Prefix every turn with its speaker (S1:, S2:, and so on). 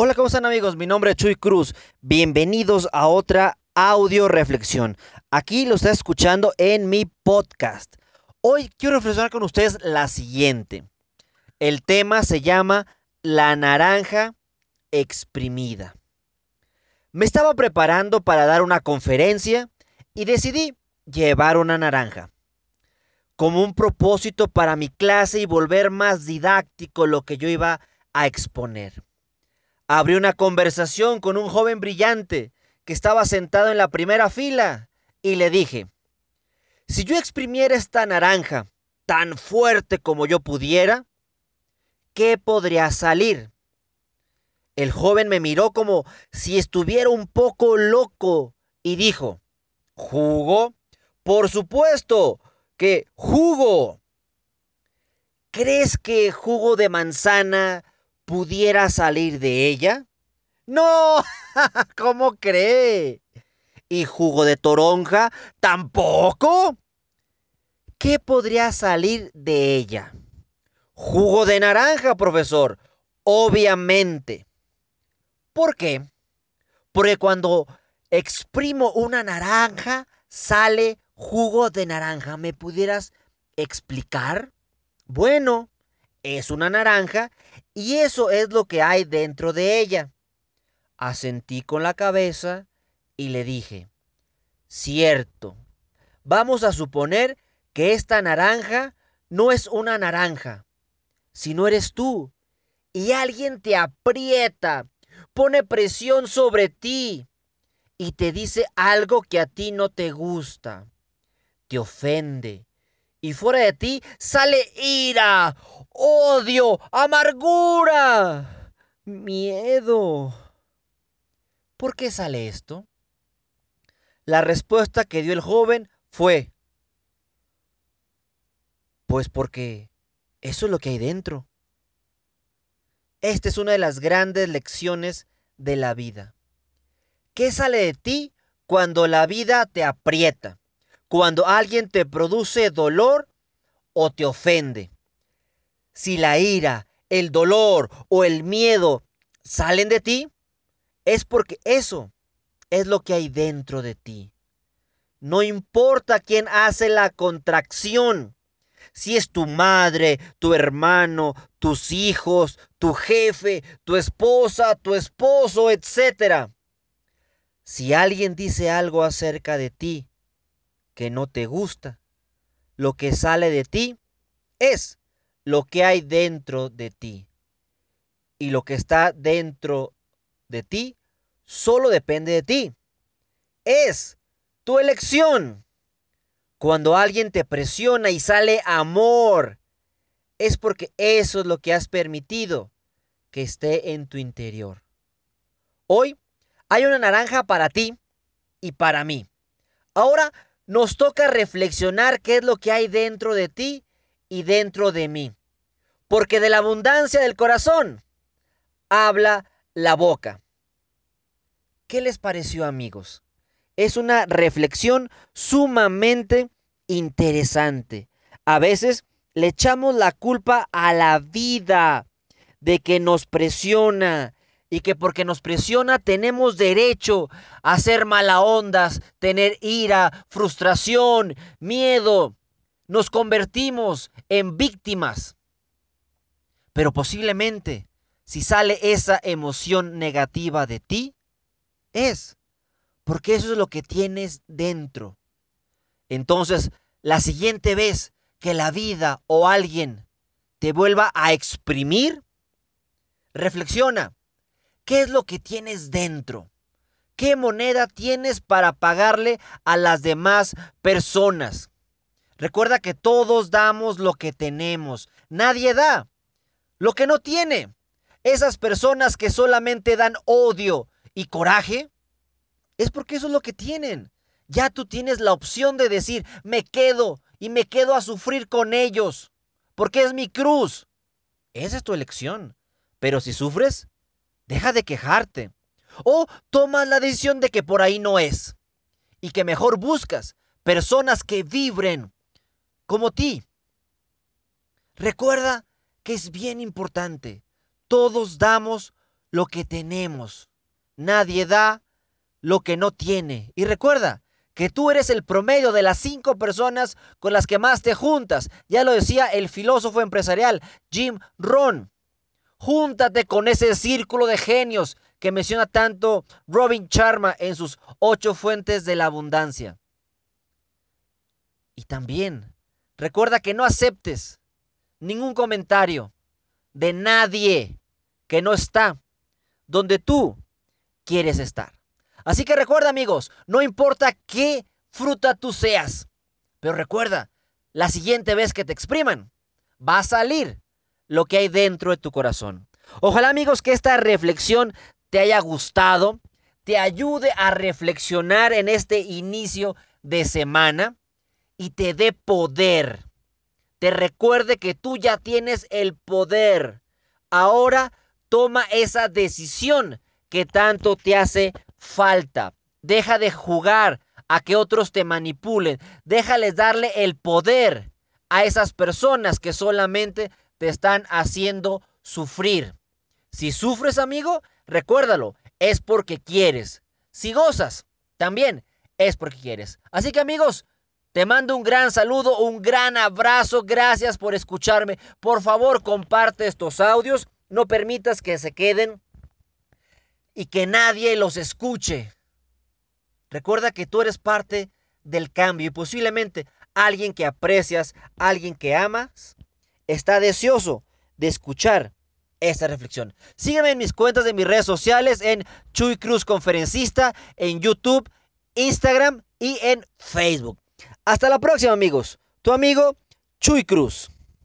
S1: Hola, ¿cómo están amigos? Mi nombre es Chuy Cruz. Bienvenidos a otra audio reflexión. Aquí lo está escuchando en mi podcast. Hoy quiero reflexionar con ustedes la siguiente. El tema se llama La naranja exprimida. Me estaba preparando para dar una conferencia y decidí llevar una naranja. Como un propósito para mi clase y volver más didáctico lo que yo iba a exponer. Abrí una conversación con un joven brillante que estaba sentado en la primera fila y le dije, si yo exprimiera esta naranja tan fuerte como yo pudiera, ¿qué podría salir? El joven me miró como si estuviera un poco loco y dijo, ¿jugo? Por supuesto que jugo. ¿Crees que jugo de manzana pudiera salir de ella? No, ¿cómo cree? ¿Y jugo de toronja? ¿Tampoco? ¿Qué podría salir de ella? Jugo de naranja, profesor. Obviamente. ¿Por qué? Porque cuando exprimo una naranja, sale jugo de naranja. ¿Me pudieras explicar? Bueno, es una naranja y eso es lo que hay dentro de ella. Asentí con la cabeza y le dije, cierto, vamos a suponer que esta naranja no es una naranja, sino eres tú. Y alguien te aprieta, pone presión sobre ti y te dice algo que a ti no te gusta, te ofende. Y fuera de ti sale ira, odio, amargura, miedo. ¿Por qué sale esto? La respuesta que dio el joven fue, pues porque eso es lo que hay dentro. Esta es una de las grandes lecciones de la vida. ¿Qué sale de ti cuando la vida te aprieta? Cuando alguien te produce dolor o te ofende? Si la ira, el dolor o el miedo salen de ti, es porque eso es lo que hay dentro de ti. No importa quién hace la contracción, si es tu madre, tu hermano, tus hijos, tu jefe, tu esposa, tu esposo, etc. Si alguien dice algo acerca de ti que no te gusta, lo que sale de ti es lo que hay dentro de ti. Y lo que está dentro de ti solo depende de ti. Es tu elección. Cuando alguien te presiona y sale amor, es porque eso es lo que has permitido que esté en tu interior. Hoy hay una naranja para ti y para mí. Ahora nos toca reflexionar qué es lo que hay dentro de ti y dentro de mí porque de la abundancia del corazón habla la boca. ¿Qué les pareció amigos? Es una reflexión sumamente interesante. A veces le echamos la culpa a la vida de que nos presiona y que porque nos presiona tenemos derecho a hacer mala ondas, tener ira, frustración, miedo. Nos convertimos en víctimas. Pero posiblemente, si sale esa emoción negativa de ti, es porque eso es lo que tienes dentro. Entonces, la siguiente vez que la vida o alguien te vuelva a exprimir, reflexiona, ¿qué es lo que tienes dentro? ¿Qué moneda tienes para pagarle a las demás personas? Recuerda que todos damos lo que tenemos, nadie da lo que no tiene. Esas personas que solamente dan odio y coraje, es porque eso es lo que tienen. Ya tú tienes la opción de decir, me quedo y me quedo a sufrir con ellos, porque es mi cruz. Esa es tu elección. Pero si sufres, deja de quejarte. O tomas la decisión de que por ahí no es. Y que mejor buscas personas que vibren como ti. Recuerda que es bien importante. Todos damos lo que tenemos. Nadie da lo que no tiene. Y recuerda que tú eres el promedio de las cinco personas con las que más te juntas. Ya lo decía el filósofo empresarial Jim Rohn. Júntate con ese círculo de genios que menciona tanto Robin Sharma en sus ocho fuentes de la abundancia. Y también recuerda que no aceptes ningún comentario de nadie que no está donde tú quieres estar. Así que recuerda amigos, no importa qué fruta tú seas, pero recuerda, la siguiente vez que te expriman, va a salir lo que hay dentro de tu corazón. Ojalá amigos que esta reflexión te haya gustado, te ayude a reflexionar en este inicio de semana y te dé poder. Te recuerde que tú ya tienes el poder. Ahora toma esa decisión que tanto te hace falta. Deja de jugar a que otros te manipulen. Déjales darle el poder a esas personas que solamente te están haciendo sufrir. Si sufres, amigo, recuérdalo, es porque quieres. Si gozas, también es porque quieres. Así que amigos, te mando un gran saludo, un gran abrazo. Gracias por escucharme. Por favor, comparte estos audios. No permitas que se queden y que nadie los escuche. Recuerda que tú eres parte del cambio y posiblemente alguien que aprecias, alguien que amas, está deseoso de escuchar esta reflexión. Sígueme en mis cuentas de mis redes sociales en Chuy Cruz Conferencista, en YouTube, Instagram y en Facebook. Hasta la próxima amigos. Tu amigo Chuy Cruz.